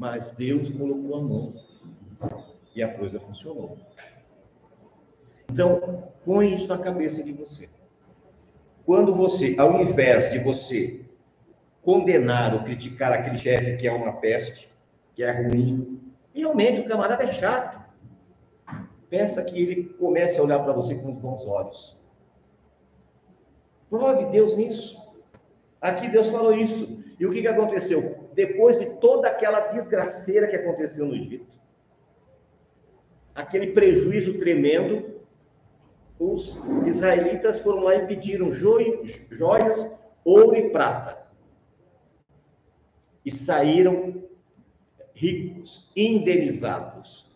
Mas Deus colocou a mão e a coisa funcionou. Então, põe isso na cabeça de você. Quando você, ao invés de você condenar ou criticar aquele chefe que é uma peste, que é ruim, realmente o camarada é chato. Peça que ele comece a olhar para você com bons olhos. Prove Deus nisso. Aqui Deus falou isso. E o que, que aconteceu? Depois de toda aquela desgraceira que aconteceu no Egito, aquele prejuízo tremendo, os israelitas foram lá e pediram joias, ouro e prata. E saíram ricos, indenizados.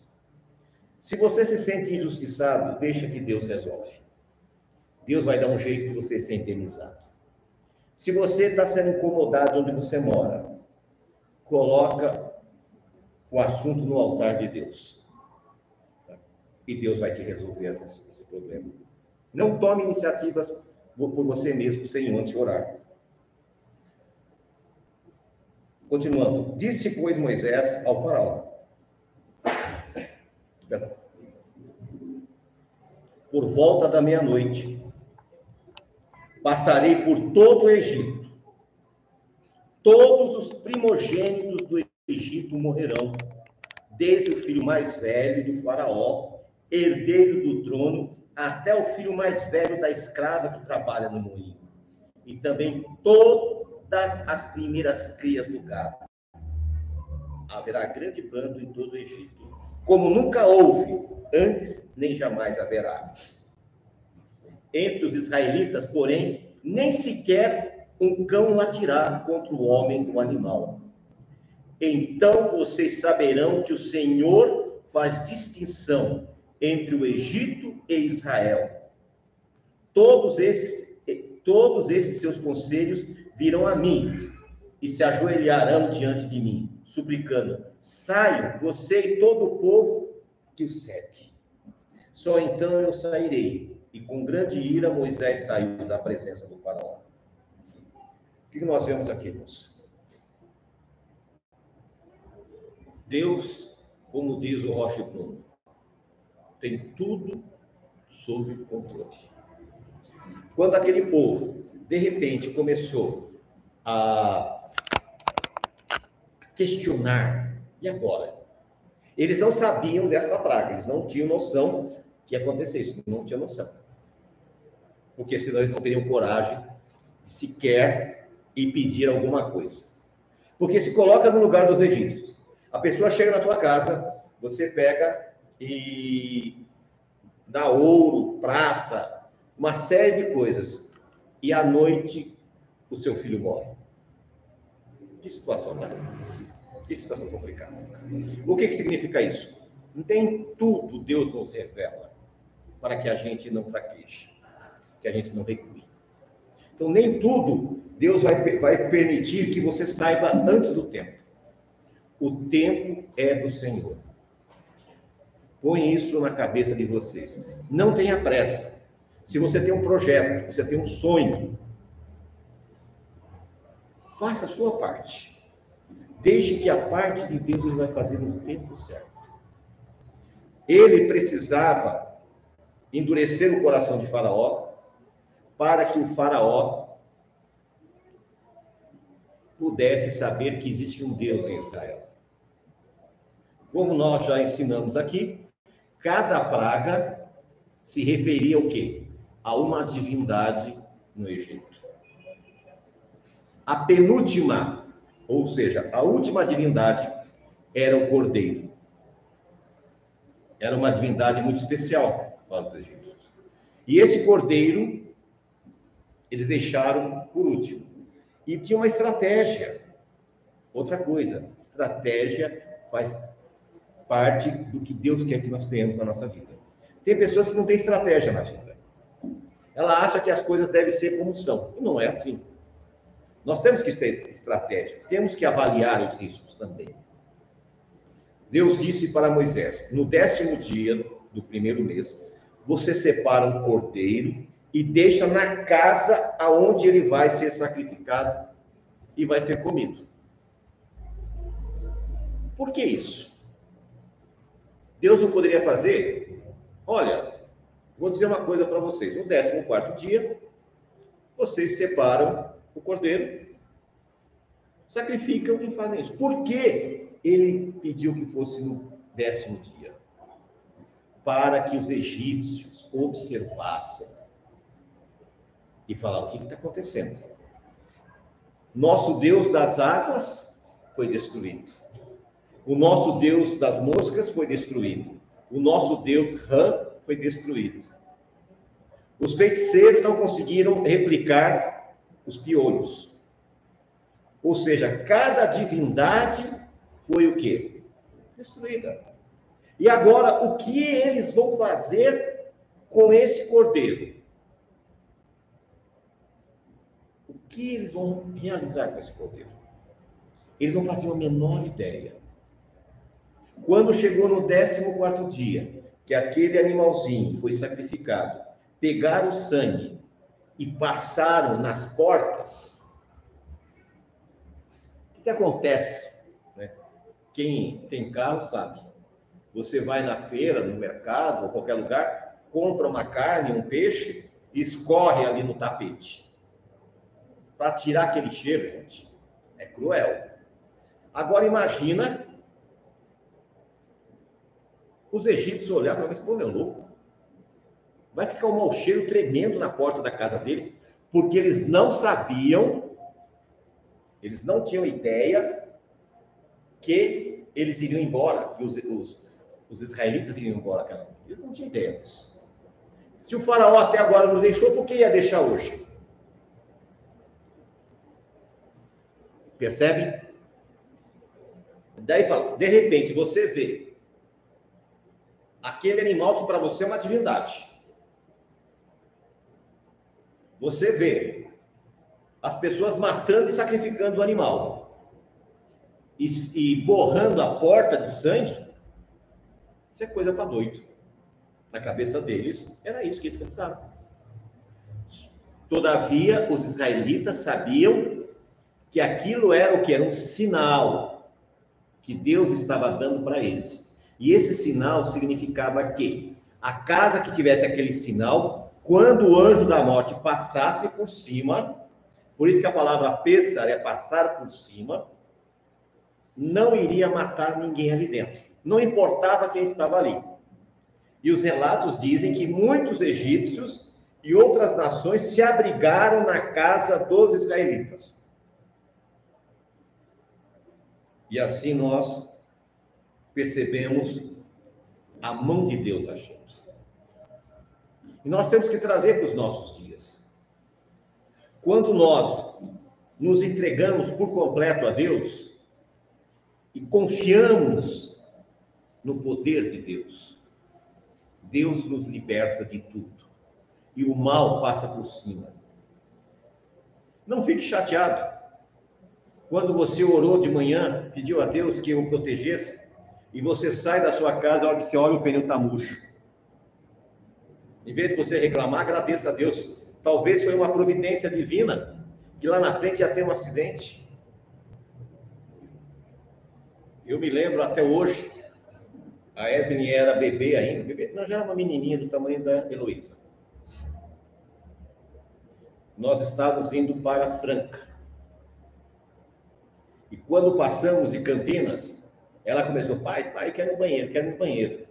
Se você se sente injustiçado, deixa que Deus resolve. Deus vai dar um jeito de você ser indenizado. Se você está sendo incomodado onde você mora, coloca o assunto no altar de Deus. E Deus vai te resolver esse, esse problema. Não tome iniciativas por você mesmo sem antes orar. Continuando. Disse, pois, Moisés ao faraó. Por volta da meia-noite, passarei por todo o Egito. Todos os primogênitos do Egito morrerão, desde o filho mais velho do faraó, herdeiro do trono, até o filho mais velho da escrava que trabalha no moinho. E também todo das as primeiras crias do gado. Haverá grande pranto em todo o Egito, como nunca houve antes, nem jamais haverá. Entre os israelitas, porém, nem sequer um cão latirá contra o homem ou animal. Então vocês saberão que o Senhor faz distinção entre o Egito e Israel. Todos esses, todos esses seus conselhos virão a mim e se ajoelharão diante de mim, suplicando: Saiam, você e todo o povo que o segue. Só então eu sairei. E com grande ira Moisés saiu da presença do faraó. Que nós vemos aqui, irmãos? Deus, como diz o Rocha Bruno, tem tudo sob controle. Quando aquele povo, de repente, começou a questionar. E agora? Eles não sabiam desta praga, eles não tinham noção que ia acontecer isso, não tinham noção. Porque senão eles não teriam coragem sequer e pedir alguma coisa. Porque se coloca no lugar dos egípcios. A pessoa chega na tua casa, você pega e dá ouro, prata, uma série de coisas. E à noite o seu filho morre. Que situação, né? Que situação complicada. O que, que significa isso? Nem tudo Deus nos revela para que a gente não fraqueje, que a gente não recue. Então, nem tudo Deus vai, vai permitir que você saiba antes do tempo. O tempo é do Senhor. Põe isso na cabeça de vocês. Não tenha pressa. Se você tem um projeto, você tem um sonho, Faça a sua parte. Deixe que a parte de Deus ele vai fazer no tempo certo. Ele precisava endurecer o coração de Faraó para que o Faraó pudesse saber que existe um Deus em Israel. Como nós já ensinamos aqui, cada praga se referia ao quê? A uma divindade no Egito. A penúltima, ou seja, a última divindade era o cordeiro. Era uma divindade muito especial para os egípcios. E esse cordeiro, eles deixaram por último. E tinha uma estratégia. Outra coisa, estratégia faz parte do que Deus quer que nós tenhamos na nossa vida. Tem pessoas que não têm estratégia na vida. Ela acha que as coisas devem ser como são. E não é assim. Nós temos que ter estratégia, temos que avaliar os riscos também. Deus disse para Moisés: no décimo dia do primeiro mês, você separa um cordeiro e deixa na casa aonde ele vai ser sacrificado e vai ser comido. Por que isso? Deus não poderia fazer? Olha, vou dizer uma coisa para vocês. No 14 dia, vocês separam o cordeiro, sacrificam e fazem isso. Por que ele pediu que fosse no décimo dia? Para que os egípcios observassem e falaram: o que está acontecendo? Nosso Deus das águas foi destruído. O nosso Deus das moscas foi destruído. O nosso Deus Ram foi destruído. Os feiticeiros não conseguiram replicar os piolhos. Ou seja, cada divindade foi o quê? Destruída. E agora, o que eles vão fazer com esse cordeiro? O que eles vão realizar com esse cordeiro? Eles não faziam a menor ideia. Quando chegou no 14 dia, que aquele animalzinho foi sacrificado, pegaram o sangue e passaram nas portas, o que, acontece? Né? Quem tem carro sabe. Você vai na feira, no mercado, ou qualquer lugar, compra uma carne, um peixe, e escorre ali no tapete. Para tirar aquele cheiro, gente, é cruel. Agora imagina os egípcios olharam e falaram, mas pô, meu louco, vai ficar um mau cheiro tremendo na porta da casa deles, porque eles não sabiam, eles não tinham ideia que eles iriam embora, que os, os, os israelitas iriam embora Eles não tinham ideia disso. Se o faraó até agora não deixou, por que ia deixar hoje? Percebe? Daí fala, de repente você vê aquele animal que para você é uma divindade. Você vê as pessoas matando e sacrificando o animal e, e borrando a porta de sangue. Isso é coisa para doido. Na cabeça deles, era isso que eles pensavam. Todavia, os israelitas sabiam que aquilo era o que? Era um sinal que Deus estava dando para eles. E esse sinal significava que a casa que tivesse aquele sinal quando o anjo da morte passasse por cima, por isso que a palavra pensar é passar por cima, não iria matar ninguém ali dentro. Não importava quem estava ali. E os relatos dizem que muitos egípcios e outras nações se abrigaram na casa dos israelitas. E assim nós percebemos a mão de Deus agindo. E nós temos que trazer para os nossos dias. Quando nós nos entregamos por completo a Deus e confiamos no poder de Deus, Deus nos liberta de tudo e o mal passa por cima. Não fique chateado. Quando você orou de manhã, pediu a Deus que o protegesse, e você sai da sua casa, a hora que você olha, o pneu está murcho. Em vez de você reclamar, agradeça a Deus. Talvez foi uma providência divina que lá na frente ia ter um acidente. Eu me lembro até hoje, a Evelyn era bebê ainda, bebê, não, já era uma menininha do tamanho da Heloísa. Nós estávamos indo para Franca. E quando passamos de Campinas, ela começou, pai, pai, quero no banheiro, quero no banheiro.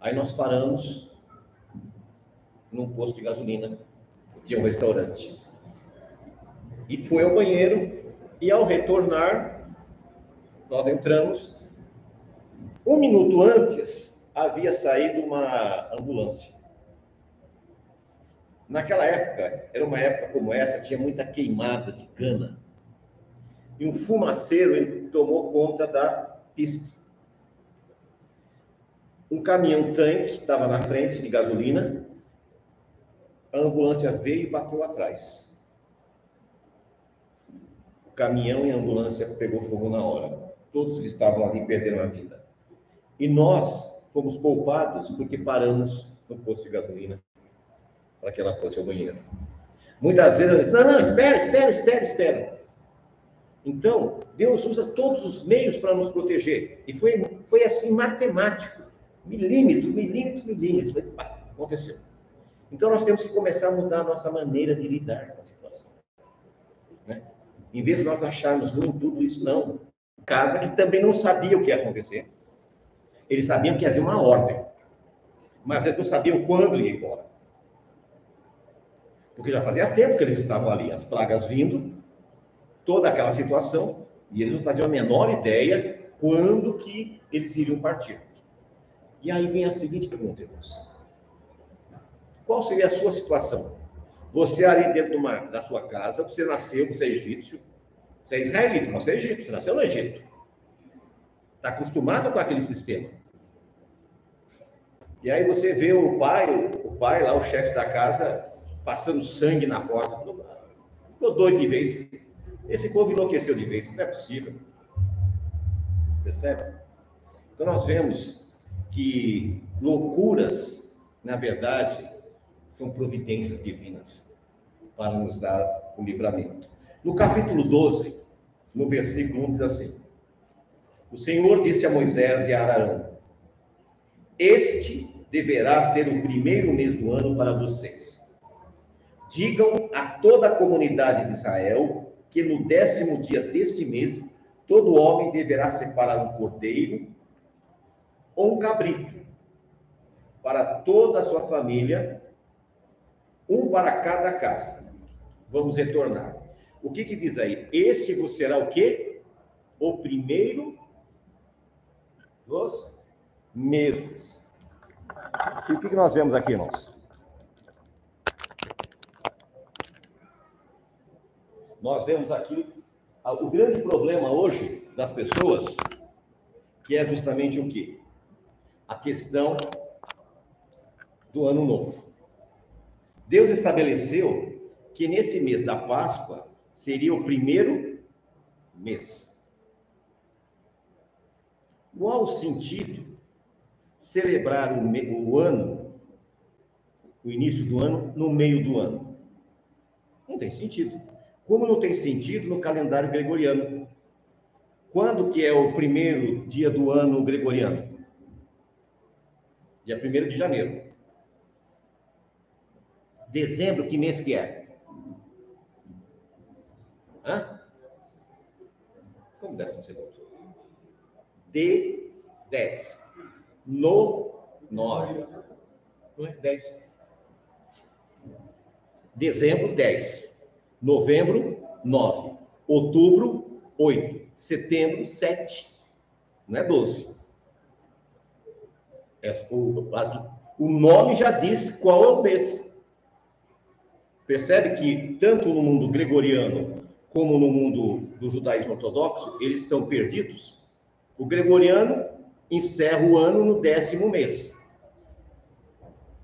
Aí nós paramos num posto de gasolina, tinha um restaurante. E foi ao banheiro, e ao retornar, nós entramos. Um minuto antes, havia saído uma ambulância. Naquela época, era uma época como essa, tinha muita queimada de cana. E um fumaceiro tomou conta da pista. Um caminhão-tanque estava na frente de gasolina a ambulância veio e bateu atrás. O caminhão e a ambulância pegou fogo na hora. Todos que estavam ali perderam a vida. E nós fomos poupados porque paramos no posto de gasolina para que ela fosse ao banheiro. Muitas vezes eu disse, não, não, espera, espera, espera, espera. Então, Deus usa todos os meios para nos proteger. E foi, foi assim, matemático. Milímetro, milímetro, milímetro. Aconteceu. Então, nós temos que começar a mudar a nossa maneira de lidar com a situação. Né? Em vez de nós acharmos ruim tudo isso, não. Casa que também não sabia o que ia acontecer. Eles sabiam que havia uma ordem. Mas eles não sabiam quando ia embora. Porque já fazia tempo que eles estavam ali, as pragas vindo, toda aquela situação, e eles não faziam a menor ideia quando que eles iriam partir. E aí vem a seguinte pergunta, irmãos. Qual seria a sua situação? Você ali dentro uma, da sua casa, você nasceu, você é egípcio, você é israelita, você é egípcio, você nasceu no Egito. Está acostumado com aquele sistema. E aí você vê o pai, o pai lá, o chefe da casa, passando sangue na porta. Ficou doido de vez. Esse povo enlouqueceu de vez. Isso não é possível. Percebe? Então nós vemos que loucuras, na verdade, são providências divinas para nos dar o livramento. No capítulo 12, no versículo 1 diz assim: O Senhor disse a Moisés e a Arão: Este deverá ser o primeiro mês do ano para vocês. Digam a toda a comunidade de Israel que no décimo dia deste mês, todo homem deverá separar um cordeiro ou um cabrito para toda a sua família, um para cada casa. Vamos retornar. O que, que diz aí? Este vos será o quê? O primeiro dos meses. E o que, que nós vemos aqui, irmãos? Nós vemos aqui o grande problema hoje das pessoas, que é justamente o quê? A questão do ano novo. Deus estabeleceu que nesse mês da Páscoa seria o primeiro mês. Qual sentido celebrar o, o ano, o início do ano, no meio do ano? Não tem sentido. Como não tem sentido no calendário gregoriano. Quando que é o primeiro dia do ano gregoriano? Dia 1 de janeiro. Dezembro, que mês que é? Hã? Como décimo segundo? De 10. No 9. Não é 10. Dezembro, 10. Novembro, 9. Outubro, 8. Setembro, 7. Não é 12. É, o, o nome já diz qual é o mês. Percebe que tanto no mundo gregoriano como no mundo do judaísmo ortodoxo, eles estão perdidos? O gregoriano encerra o ano no décimo mês.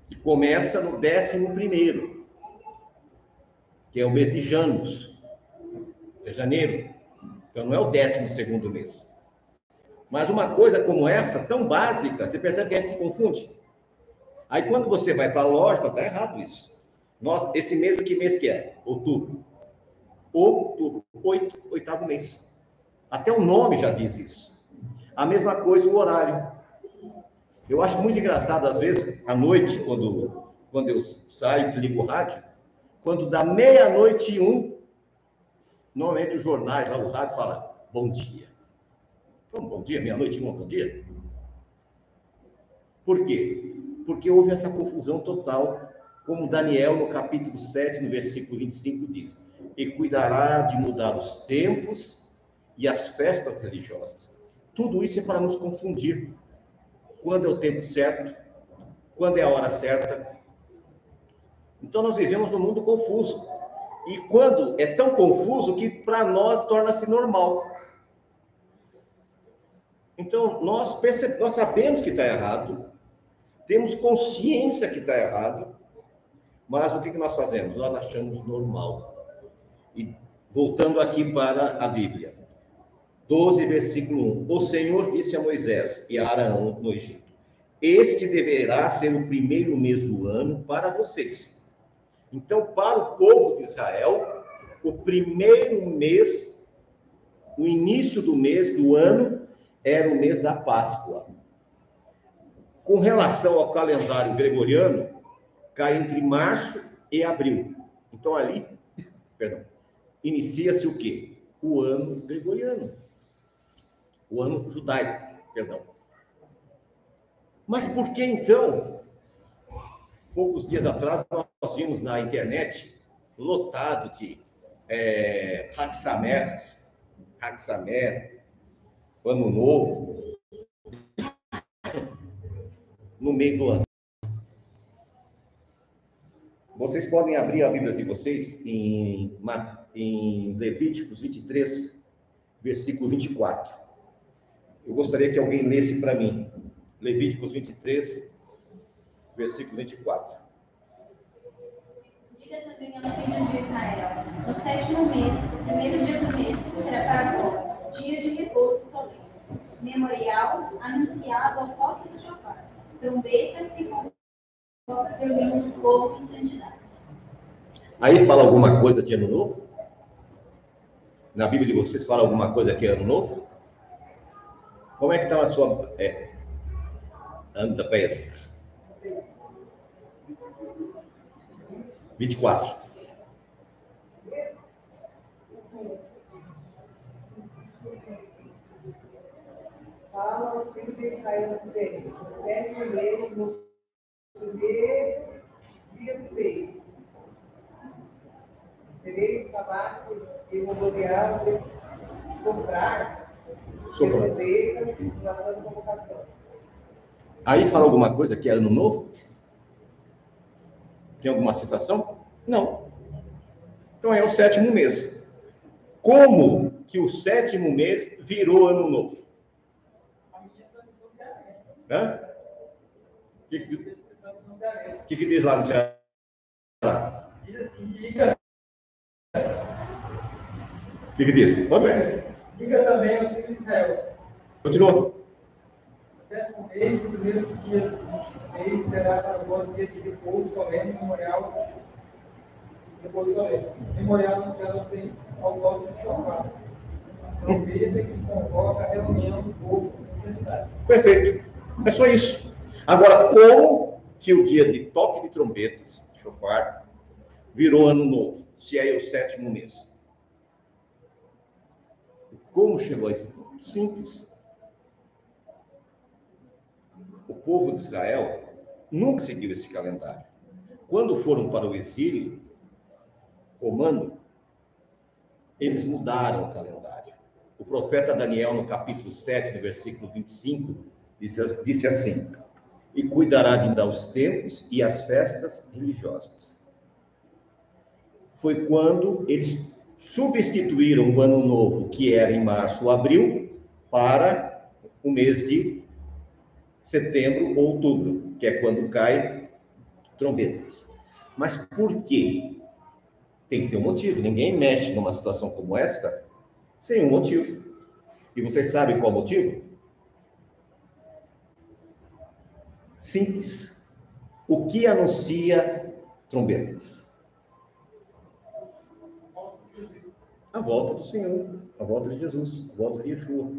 E começa no décimo primeiro que é o mês de Janos, é janeiro. Então não é o décimo segundo mês. Mas uma coisa como essa, tão básica, você percebe que a gente se confunde. Aí quando você vai para a loja, está errado isso. Nós, esse mês, que mês que é? Outubro. Outubro, oito, oitavo mês. Até o nome já diz isso. A mesma coisa o horário. Eu acho muito engraçado, às vezes, à noite, quando, quando eu saio e ligo o rádio, quando dá meia-noite e um, normalmente os jornais lá, o rádio fala, bom dia. Bom dia, meia-noite e um, bom dia. Por quê? Porque houve essa confusão total, como Daniel, no capítulo 7, no versículo 25, diz: E cuidará de mudar os tempos e as festas religiosas. Tudo isso é para nos confundir. Quando é o tempo certo, quando é a hora certa, então nós vivemos num mundo confuso. E quando é tão confuso que para nós torna-se normal. Então nós, percebemos, nós sabemos que está errado, temos consciência que está errado, mas o que, que nós fazemos? Nós achamos normal. E voltando aqui para a Bíblia, 12, versículo 1: O Senhor disse a Moisés e a Arão no Egito: Este deverá ser o primeiro mês do ano para vocês então, para o povo de Israel, o primeiro mês o início do mês do ano era o mês da Páscoa. Com relação ao calendário gregoriano, cai entre março e abril. Então ali, perdão, inicia-se o quê? O ano gregoriano. O ano judaico, perdão. Mas por que então, poucos dias atrás, nós vimos na internet lotado de é, Haksamer, Haksamer, Ano Novo, no meio do ano. Vocês podem abrir a Bíblia de vocês em, em Levíticos 23, versículo 24. Eu gostaria que alguém lesse para mim. Levíticos 23, versículo 24. Diga também aos filhos de Israel: no sétimo mês, o primeiro dia do mês, será para vós, dia de repouso solene, memorial anunciado ao toque do chofar, trombeta que convoca reunião do povo em santidade. Aí fala alguma coisa de ano novo? Na Bíblia de vocês fala alguma coisa que é ano novo? Como é que está a sua é, ano da peça? 24. Fala aos filhos de Israel, dizendo: sétimo mês, no primeiro dia do mês, tereis trabalho e memorial de comprar, Soprar. de convocação. Aí fala alguma coisa que é ano novo? Tem alguma citação? Não. Então é o sétimo mês. Como que o sétimo mês virou ano novo? Hã? O que, que, que, que diz lá no Ceará? O que, que diz? Pode ver. Diga também aos filhos de Israel: Continua. no sétimo mês, o primeiro dia do mês será para vós dia de repouso solene, memorial. Repouso solene. Memorial anunciado ao Senhor ao vosso de chofar. Trombeta que convoca a reunião do povo santidade. Perfeito. É só isso. Agora, como que o dia de toque de trombetas, chofar, virou ano novo, se é o sétimo mês? Como chegou a isso? Simples. O povo de Israel nunca seguiu esse calendário. Quando foram para o exílio romano, eles mudaram o calendário. O profeta Daniel, no capítulo 7, no versículo 25, disse, disse assim: E cuidará de dar os tempos e as festas religiosas. Foi quando eles substituíram o ano novo, que era em março ou abril, para o mês de setembro ou outubro, que é quando cai trombetas. Mas por quê? Tem que ter um motivo. Ninguém mexe numa situação como esta sem um motivo. E vocês sabem qual motivo? Simples. O que anuncia trombetas? A volta do Senhor, a volta de Jesus, a volta de Yeshua.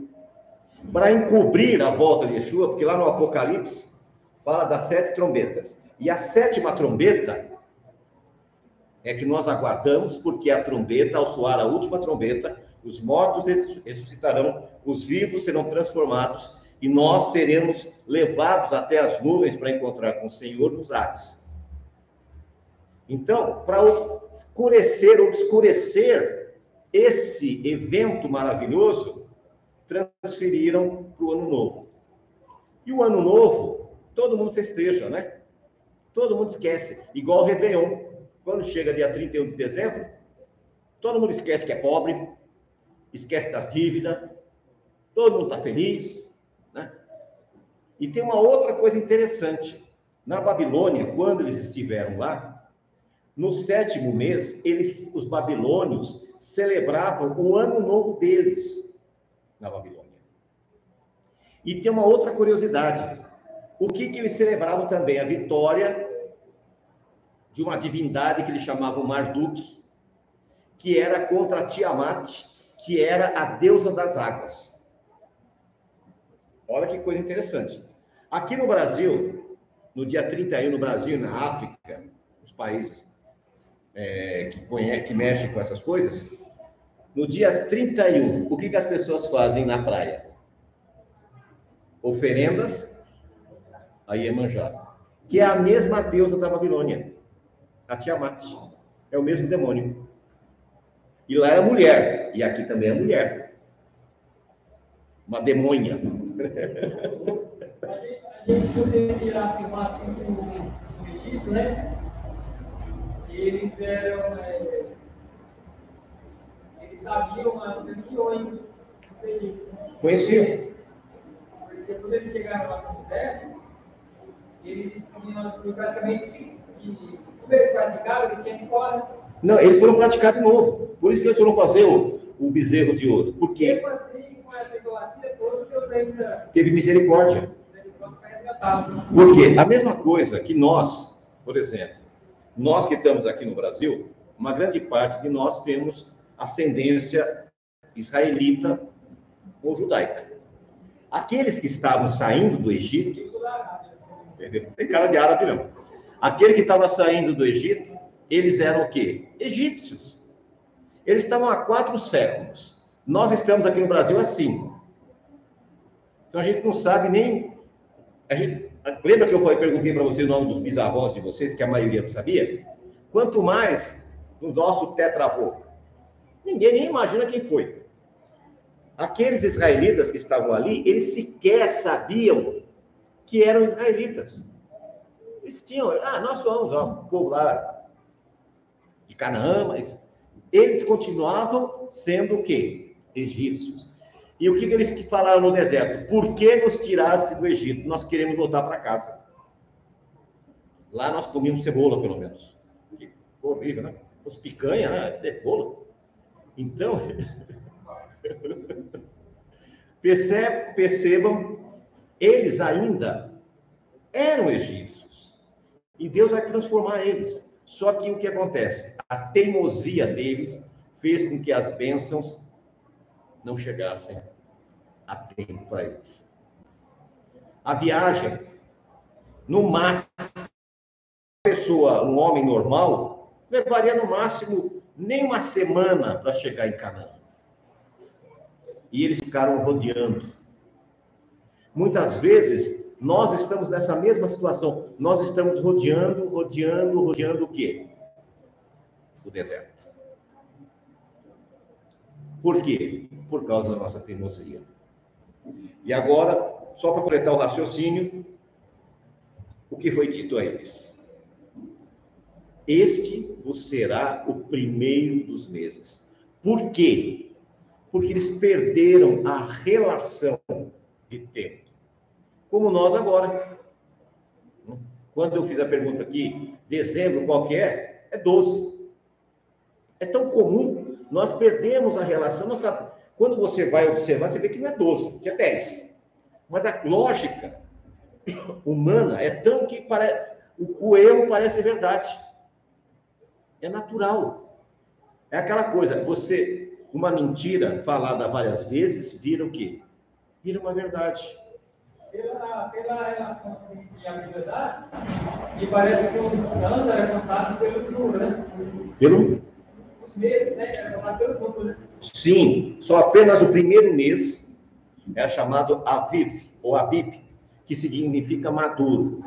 Para encobrir a volta de Yeshua, porque lá no Apocalipse fala das sete trombetas. E a sétima trombeta é que nós aguardamos, porque a trombeta, ao soar a última trombeta, os mortos ressuscitarão, os vivos serão transformados e nós seremos levados até as nuvens para encontrar com o Senhor nos ares. Então, para escurecer, obscurecer esse evento maravilhoso, transferiram para o ano novo. E o ano novo, todo mundo festeja, né? Todo mundo esquece, igual o Réveillon. Quando chega dia 31 de dezembro, todo mundo esquece que é pobre, esquece das dívidas, todo mundo está feliz, né? E tem uma outra coisa interessante. Na Babilônia, quando eles estiveram lá, no sétimo mês, eles, os babilônios celebravam o ano novo deles na Babilônia. E tem uma outra curiosidade. O que, que eles celebravam também? A vitória de uma divindade que eles chamavam Marduk, que era contra Tiamat, que era a deusa das águas. Olha que coisa interessante. Aqui no Brasil, no dia 31, no Brasil e na África, os países é, que, conhecem, que mexem com essas coisas, no dia 31, o que, que as pessoas fazem na praia? Oferendas a Iemanjá, que é a mesma deusa da Babilônia, a Tiamat. É o mesmo demônio. E lá é mulher, e aqui também é mulher. Uma demônia. a gente poderia afirmar assim que no Egito, né? Eles eram. É, eles sabiam as religiões do Egito. Conheciam. Porque quando eles chegaram lá no deserto, eles tinham assim, praticamente que, como eles praticavam, eles tinham que fora. Não, eles foram praticar de novo. Por isso que eles foram fazer o, o bezerro de ouro. Por quê? Mesmo assim, com essa idolatria toda, Deus ainda Teve misericórdia. resgatava. Por quê? A mesma coisa que nós, por exemplo, nós que estamos aqui no Brasil, uma grande parte de nós temos ascendência israelita ou judaica. Aqueles que estavam saindo do Egito, entendeu? Tem cara de árabe não. Aquele que estava saindo do Egito, eles eram o quê? Egípcios. Eles estavam há quatro séculos. Nós estamos aqui no Brasil há cinco. Então a gente não sabe nem. Gente... Lembra que eu perguntei para vocês o nome dos bisavós de vocês, que a maioria não sabia? Quanto mais no nosso tetravô. Ninguém nem imagina quem foi. Aqueles israelitas que estavam ali, eles sequer sabiam que eram israelitas. Eles tinham, ah, nós somos ó, um povo lá de Canaã, mas eles continuavam sendo o quê? Egípcios. E o que, que eles que falaram no deserto? Por que nos tiraste do Egito? Nós queremos voltar para casa. Lá nós comíamos cebola, pelo menos. Que horrível, né? Se fosse picanha, né? Cebola. Então, percebam, eles ainda eram egípcios. E Deus vai transformar eles. Só que o que acontece? A teimosia deles fez com que as bênçãos não chegassem a tempo para eles. A viagem, no máximo, uma pessoa, um homem normal, levaria no máximo nem uma semana para chegar em Canaã. E eles ficaram rodeando. Muitas vezes nós estamos nessa mesma situação. Nós estamos rodeando, rodeando, rodeando o quê? O deserto. Por quê? Por causa da nossa teimosia. E agora, só para completar o raciocínio, o que foi dito a eles? Este vos será o primeiro dos meses. Por quê? Porque eles perderam a relação de tempo. Como nós agora. Quando eu fiz a pergunta aqui, dezembro qual que é? É 12. É tão comum, nós perdemos a relação, nossa, quando você vai observar, você vê que não é 12, que é 10. Mas a lógica humana é tão que pare... o, o erro parece verdade. É natural. É aquela coisa, você, uma mentira falada várias vezes, vira o quê? Vira uma verdade. Pela, pela relação assim, de habilidade, e parece que o santo era contado pelo cru, né? Pelo? Os meses, né? Era contado pelos números, né? Sim, só apenas o primeiro mês é chamado Aviv, ou Abib, que significa maduro.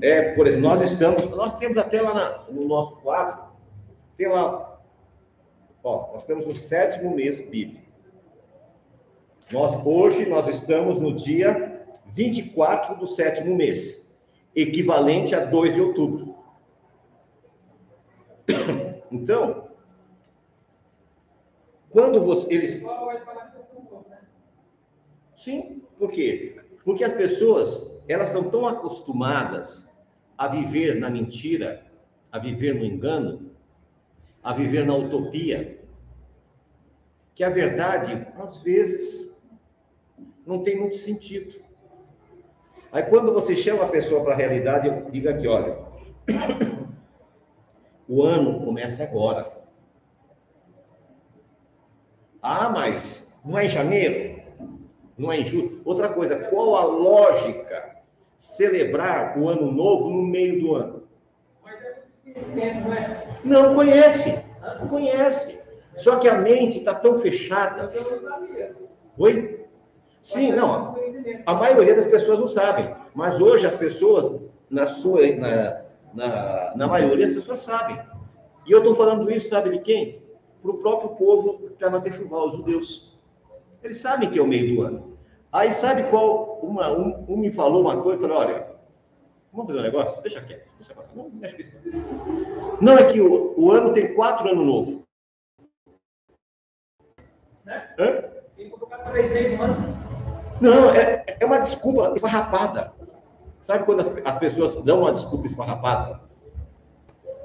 É, por exemplo, nós estamos, nós temos até lá na- no nosso quadro, tem lá, ó, nós estamos no sétimo mês bíblico. Nós, hoje nós estamos no dia 24 do sétimo mês, equivalente a 2 de outubro. Então, quando você, eles? Sim, por quê? Porque as pessoas, elas estão tão acostumadas a viver na mentira, a viver no engano, a viver na utopia, que a verdade, às vezes, não tem muito sentido. Aí quando você chama a pessoa para a realidade, eu digo aqui, olha, o ano começa agora. Ah, mas não é em janeiro? Não é em julho? Outra coisa, qual a lógica celebrar o ano novo no meio do ano? Não conhece, não conhece. Só que a mente está tão fechada. Oi? Sim, não. A maioria das pessoas não sabem. Mas hoje as pessoas, na sua, na, na, na maioria, as pessoas sabem. E eu estou falando isso, sabe de quem? Para o próprio povo que está na Techuvá, os judeus. Eles sabem que é o meio do ano. Aí sabe qual? Uma, um, um me falou uma coisa, falou, olha, vamos fazer um negócio? Deixa quieto. Deixa. Não, mexe com isso. Não é que o, o ano tem quatro anos novos. Né? Hã? Tem que colocar três vezes, mano. Não, é, é uma desculpa esfarrapada. Sabe quando as, as pessoas dão uma desculpa esfarrapada?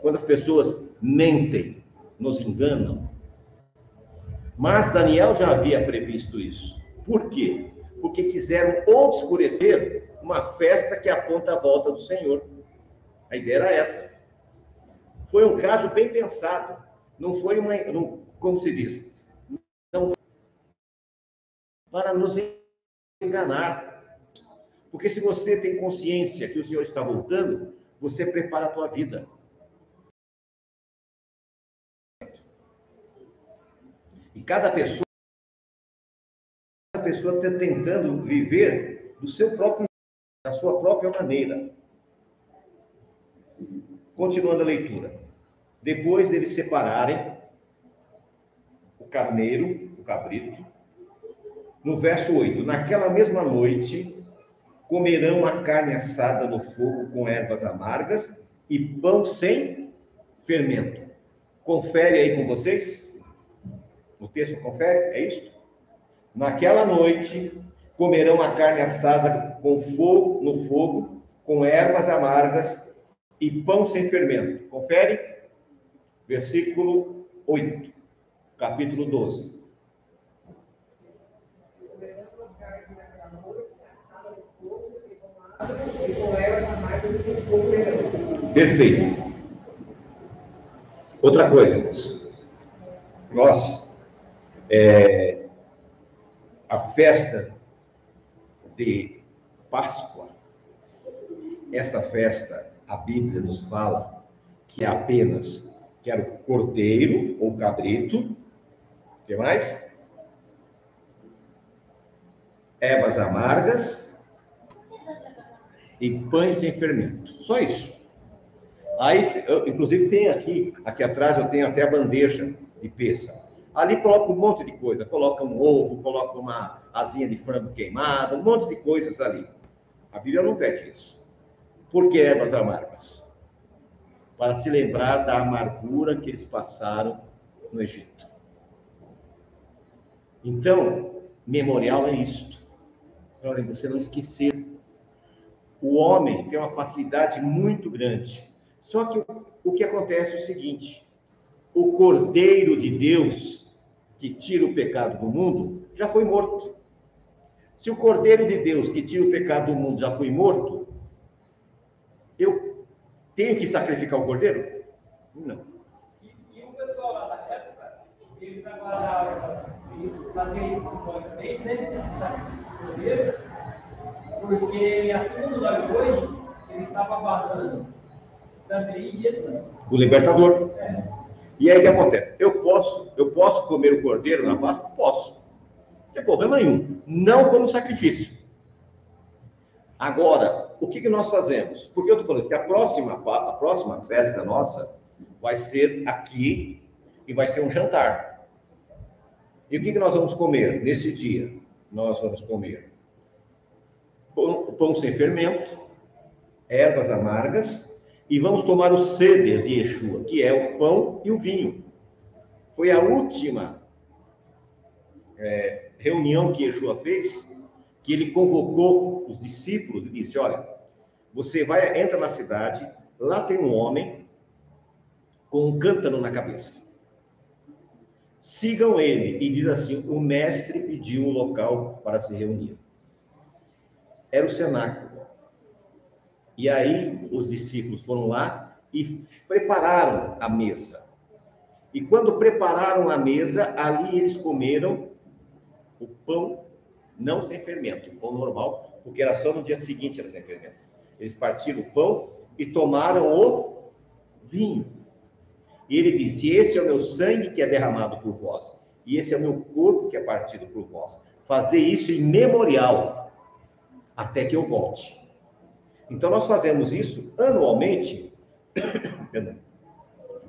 Quando as pessoas mentem, nos enganam. Mas Daniel já havia previsto isso. Por quê? Porque quiseram obscurecer uma festa que aponta a volta do Senhor. A ideia era essa. Foi um caso bem pensado. Não foi uma, não, como se diz, não para nos enganar. Porque se você tem consciência que o Senhor está voltando, você prepara a tua vida. E cada pessoa cada pessoa está tentando viver do seu próprio da sua própria maneira. Continuando a leitura. Depois deles separarem o carneiro, o cabrito, no verso 8: Naquela mesma noite comerão a carne assada no fogo com ervas amargas e pão sem fermento. Confere aí com vocês. O texto confere? É isto? Naquela noite comerão a carne assada com fogo no fogo, com ervas amargas e pão sem fermento. Confere? Versículo 8, capítulo 12. e com ela jamais do que o povo leão. Perfeito. Outra coisa, irmãos. Nós, é, a festa de Páscoa, esta festa, a Bíblia nos fala que é apenas que era o cordeiro ou cabrito, o que mais? Ervas amargas e pães sem fermento. Só isso. Aí, eu, inclusive, tem aqui, aqui atrás eu tenho até a bandeja de peça. Ali coloca um monte de coisa, coloca um ovo, coloca uma asinha de frango queimada, um monte de coisas ali. A Bíblia não pede isso. Por que ervas amargas? Para se lembrar da amargura que eles passaram no Egito. Então, memorial é isto. Para você não esquecer o homem tem uma facilidade muito grande. Só que o, o que acontece é o seguinte: o Cordeiro de Deus, que tira o pecado do mundo, já foi morto. Se o Cordeiro de Deus, que tira o pecado do mundo, já foi morto, eu tenho que sacrificar o Cordeiro? Não. E, e o pessoal lá da época, eles aguardavam, faziam isso simbolicamente, né? Do cordeiro, porque assim como nós hoje, ele estava aguardando também Jesus. O libertador. É, E aí o que acontece? Eu posso, eu posso comer o cordeiro na Páscoa? Posso. Não tem problema nenhum. Não como sacrifício. Agora, o que, que nós fazemos? Porque eu estou falando isso, que a próxima, a próxima festa nossa vai ser aqui e vai ser um jantar. E o que, que nós vamos comer nesse dia? Nós vamos comer pão, sem fermento, ervas amargas e vamos tomar o ceder de Yeshua, que é o pão e o vinho. Foi a última é, reunião que Yeshua fez, que ele convocou os discípulos e disse: Olha, você vai, entra na cidade, lá tem um homem com um cântaro na cabeça. Sigam ele e diz assim: o mestre pediu um local para se reunir. Era o cenáculo. E aí os discípulos foram lá e prepararam a mesa. E quando prepararam a mesa, ali eles comeram o pão não sem fermento, o pão normal, porque era só no dia seguinte era sem fermento. Eles partiram o pão e tomaram o vinho. E ele disse: Esse é o meu sangue que é derramado por vós, e esse é o meu corpo que é partido por vós. Fazer isso em memorial, até que eu volte. Então, nós fazemos isso anualmente,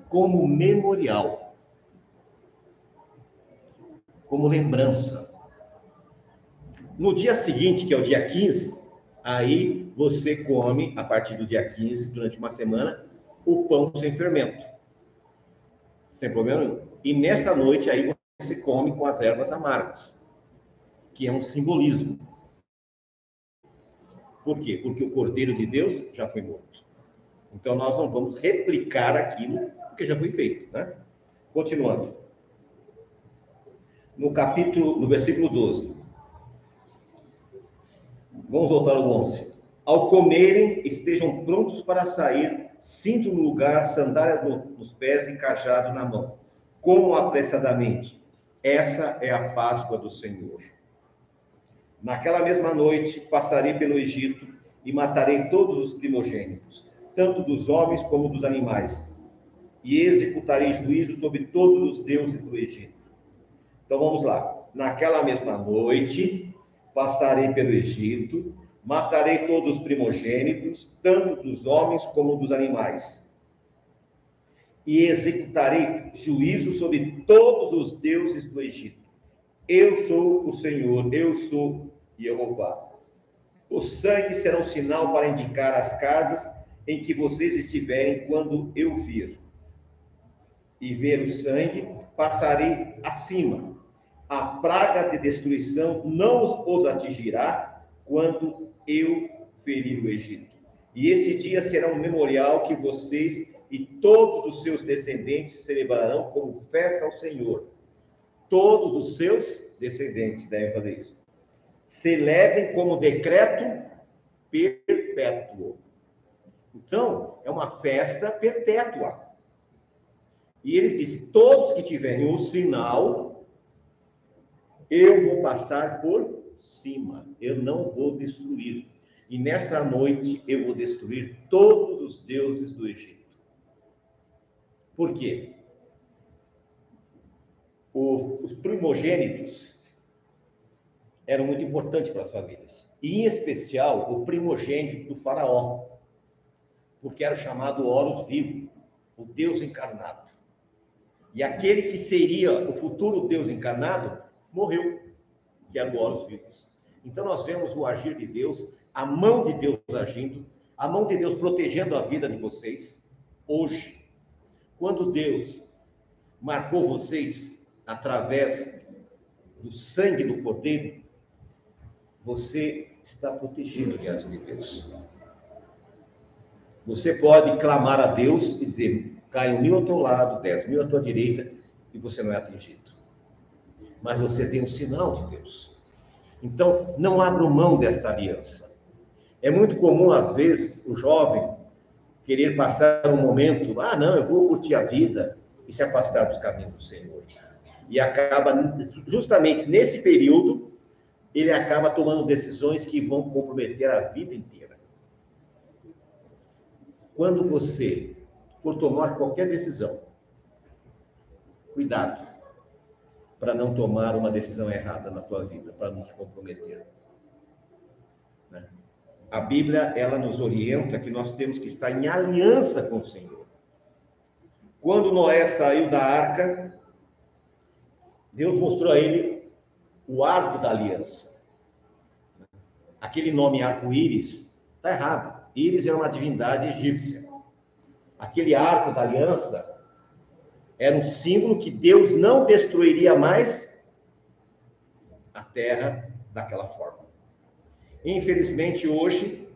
como memorial, como lembrança. No dia seguinte, que é o dia 15, aí você come, a partir do dia 15, durante uma semana, o pão sem fermento. Sem problema nenhum. E nessa noite aí você come com as ervas amargas, que é um simbolismo. Por quê? Porque o Cordeiro de Deus já foi morto. Então nós não vamos replicar aquilo que já foi feito, né? Continuando. No capítulo, no versículo 12. Vamos voltar ao 11. Ao comerem, estejam prontos para sair, cinto no lugar, sandália nos pés e cajado na mão. Como apressadamente. Essa é a Páscoa do Senhor. Naquela mesma noite, passarei pelo Egito e matarei todos os primogênitos, tanto dos homens como dos animais, e executarei juízo sobre todos os deuses do Egito. Então vamos lá. Naquela mesma noite, passarei pelo Egito, matarei todos os primogênitos, tanto dos homens como dos animais, e executarei juízo sobre todos os deuses do Egito. Eu sou o Senhor, eu sou Jeová. O sangue será um sinal para indicar as casas em que vocês estiverem quando eu vir. E ver o sangue, passarei acima a praga de destruição não os atingirá quando eu ferir o Egito. E esse dia será um memorial que vocês e todos os seus descendentes celebrarão como festa ao Senhor. Todos os seus descendentes devem fazer isso. Celebrem como decreto perpétuo. Então, é uma festa perpétua. E eles dizem: todos que tiverem o sinal eu vou passar por cima, eu não vou destruir. E nessa noite eu vou destruir todos os deuses do Egito. Por quê? O, os primogênitos eram muito importantes para as famílias. E, em especial, o primogênito do faraó, porque era chamado Horus vivo, o Deus encarnado. E aquele que seria o futuro Deus encarnado morreu, que é do os vivos. Então nós vemos o agir de Deus, a mão de Deus agindo, a mão de Deus protegendo a vida de vocês hoje. Quando Deus marcou vocês através do sangue do Cordeiro, você está protegido diante de Deus. Você pode clamar a Deus e dizer: caiu mil ao teu lado, dez mil à tua direita, e você não é atingido mas você tem um sinal de Deus. Então, não abra mão desta aliança. É muito comum, às vezes, o jovem querer passar um momento, ah, não, eu vou curtir a vida, e se afastar dos caminhos do Senhor. E acaba, justamente nesse período, ele acaba tomando decisões que vão comprometer a vida inteira. Quando você for tomar qualquer decisão, cuidado para não tomar uma decisão errada na tua vida, para não te comprometer. Né? A Bíblia, ela nos orienta que nós temos que estar em aliança com o Senhor. Quando Noé saiu da arca, Deus mostrou a ele o arco da aliança. Aquele nome arco-íris está errado. Íris é uma divindade egípcia. Aquele arco da aliança era um símbolo que Deus não destruiria mais a terra daquela forma. Infelizmente, hoje,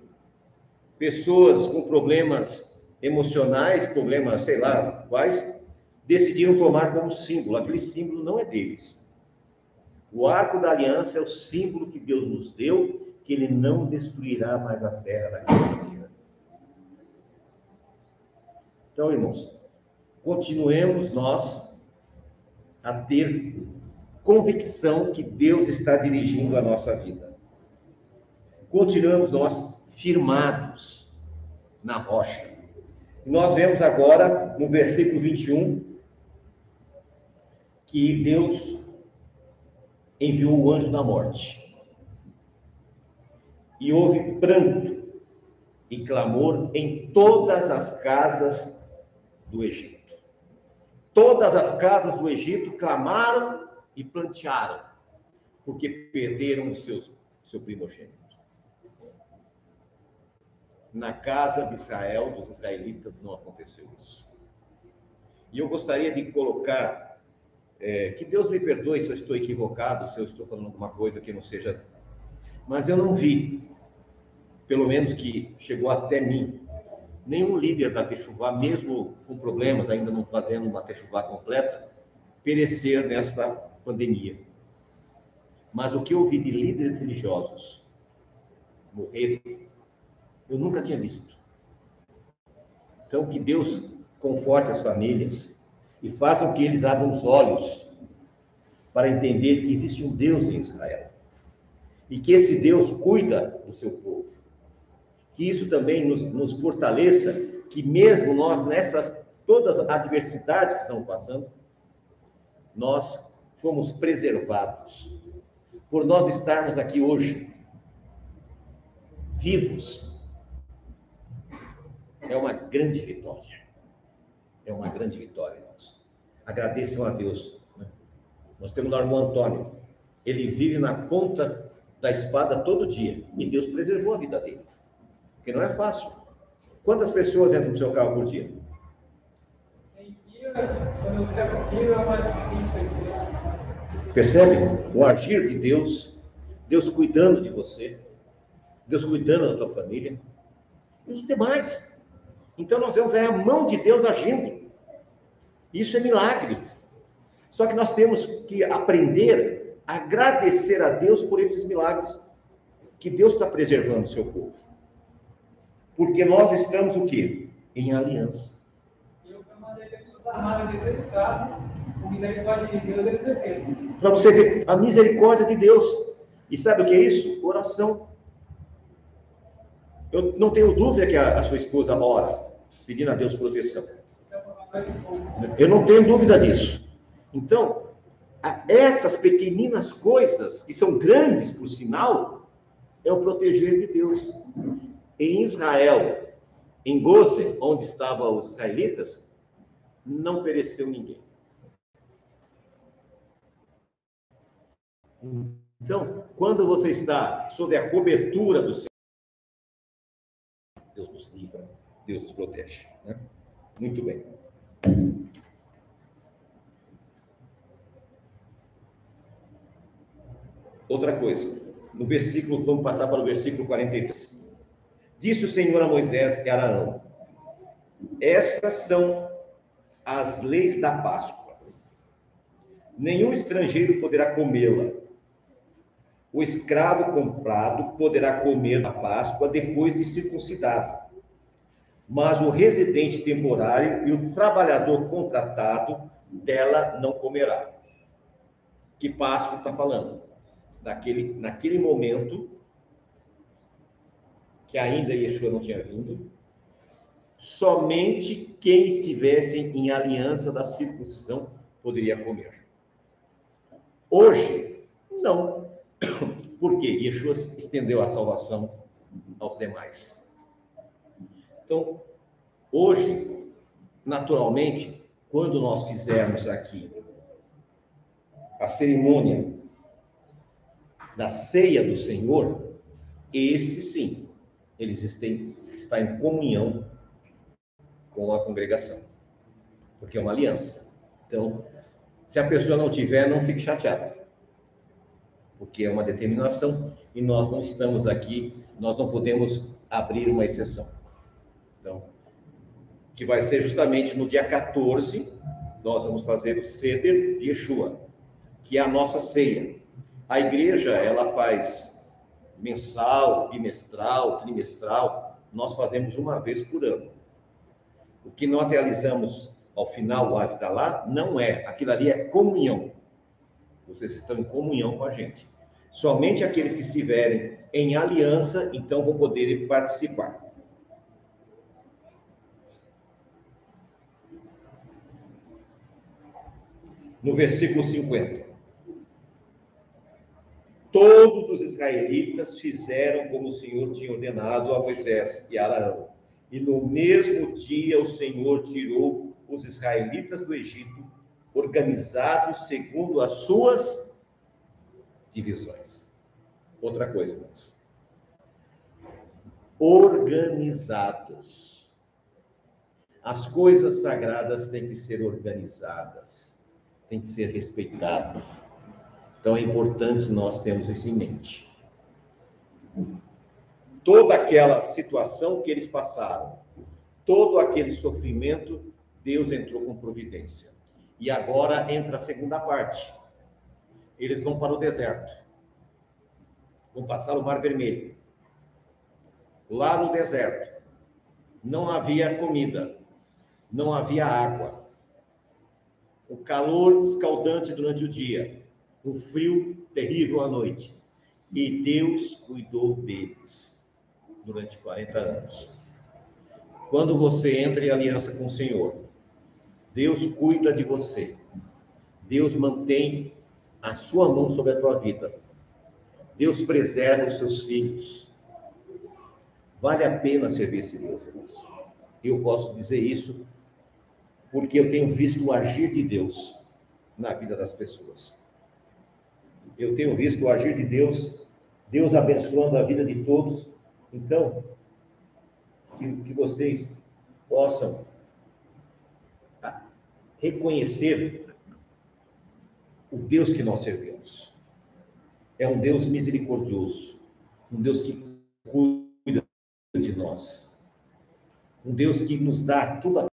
pessoas com problemas emocionais, problemas, sei lá, quais, decidiram tomar como símbolo. Aquele símbolo não é deles. O arco da aliança é o símbolo que Deus nos deu, que ele não destruirá mais a terra daquela maneira. Então, irmãos, continuemos nós a ter convicção que Deus está dirigindo a nossa vida. Continuamos nós firmados na rocha. Nós vemos agora no versículo 21 que Deus enviou o anjo da morte. E houve pranto e clamor em todas as casas do Egito. Todas as casas do Egito clamaram e plantearam, porque perderam o seu, seu primogênito. Na casa de Israel, dos israelitas, não aconteceu isso. E eu gostaria de colocar, é, que Deus me perdoe se eu estou equivocado, se eu estou falando alguma coisa que não seja. Mas eu não vi, pelo menos que chegou até mim, nenhum líder da Techuvá, mesmo com problemas, ainda não fazendo uma Techuvá completa, perecer nesta pandemia. Mas o que eu vi de líderes religiosos morrer, eu nunca tinha visto. Então, que Deus conforte as famílias e faça que eles abram os olhos para entender que existe um Deus em Israel e que esse Deus cuida do seu povo que isso também nos, nos fortaleça, que mesmo nós, nessas todas as adversidades que estamos passando, nós fomos preservados. Por nós estarmos aqui hoje, vivos, é uma grande vitória. É uma grande vitória. Agradeçam a Deus. Né? Nós temos o irmão Antônio. Ele vive na ponta da espada todo dia. E Deus preservou a vida dele. Porque não é fácil. Quantas pessoas entram no seu carro por dia? Percebe? O agir de Deus, Deus cuidando de você, Deus cuidando da tua família, e os demais. Então nós vemos aí a mão de Deus agindo. Isso é milagre. Só que nós temos que aprender a agradecer a Deus por esses milagres que Deus está preservando o seu povo. Porque nós estamos o quê? Em aliança. Para você ver a misericórdia de Deus. E sabe o que é isso? Oração. Eu não tenho dúvida que a, a sua esposa ora, pedindo a Deus proteção. Eu não tenho dúvida disso. Então, essas pequeninas coisas, que são grandes por sinal, é o proteger de Deus. Em Israel, em Gozen, onde estavam os israelitas, não pereceu ninguém. Então, quando você está sob a cobertura do Senhor, Deus nos livra, Deus nos protege. Né? Muito bem. Outra coisa, no versículo, vamos passar para o versículo 43. Disse o Senhor a Moisés e Araão: Estas são as leis da Páscoa. Nenhum estrangeiro poderá comê-la. O escravo comprado poderá comer a Páscoa depois de circuncidado. Mas o residente temporário e o trabalhador contratado dela não comerá. Que Páscoa está falando? Naquele, naquele momento, que ainda Yeshua não tinha vindo, somente quem estivesse em aliança da circuncisão poderia comer. Hoje, não. Porque Yeshua estendeu a salvação aos demais. Então, hoje, naturalmente, quando nós fizermos aqui a cerimônia da ceia do Senhor, este sim eles têm estar em comunhão com a congregação, porque é uma aliança. Então, se a pessoa não tiver, não fique chateada, porque é uma determinação e nós não estamos aqui, nós não podemos abrir uma exceção. Então, que vai ser justamente no dia 14, nós vamos fazer o Seder de Yeshua, que é a nossa ceia. A igreja, ela faz mensal, bimestral, trimestral, nós fazemos uma vez por ano. O que nós realizamos ao final o ave está lá, não é. Aquilo ali é comunhão. Vocês estão em comunhão com a gente. Somente aqueles que estiverem em aliança, então vão poder participar. No versículo 50. Todos os israelitas fizeram como o Senhor tinha ordenado a Moisés e a Arão. E no mesmo dia o Senhor tirou os israelitas do Egito, organizados segundo as suas divisões. Outra coisa, irmãos. Organizados. As coisas sagradas têm que ser organizadas, têm que ser respeitadas. Então é importante nós termos isso em mente. Toda aquela situação que eles passaram, todo aquele sofrimento, Deus entrou com providência. E agora entra a segunda parte. Eles vão para o deserto. Vão passar o Mar Vermelho. Lá no deserto, não havia comida, não havia água. O calor escaldante durante o dia, o frio terrível à noite. E Deus cuidou deles durante 40 anos. Quando você entra em aliança com o Senhor, Deus cuida de você. Deus mantém a sua mão sobre a tua vida. Deus preserva os seus filhos. Vale a pena servir esse Deus, irmãos. Eu posso dizer isso porque eu tenho visto o agir de Deus na vida das pessoas. Eu tenho visto o agir de Deus, Deus abençoando a vida de todos. Então, que, que vocês possam reconhecer o Deus que nós servimos. É um Deus misericordioso, um Deus que cuida de nós, um Deus que nos dá tudo.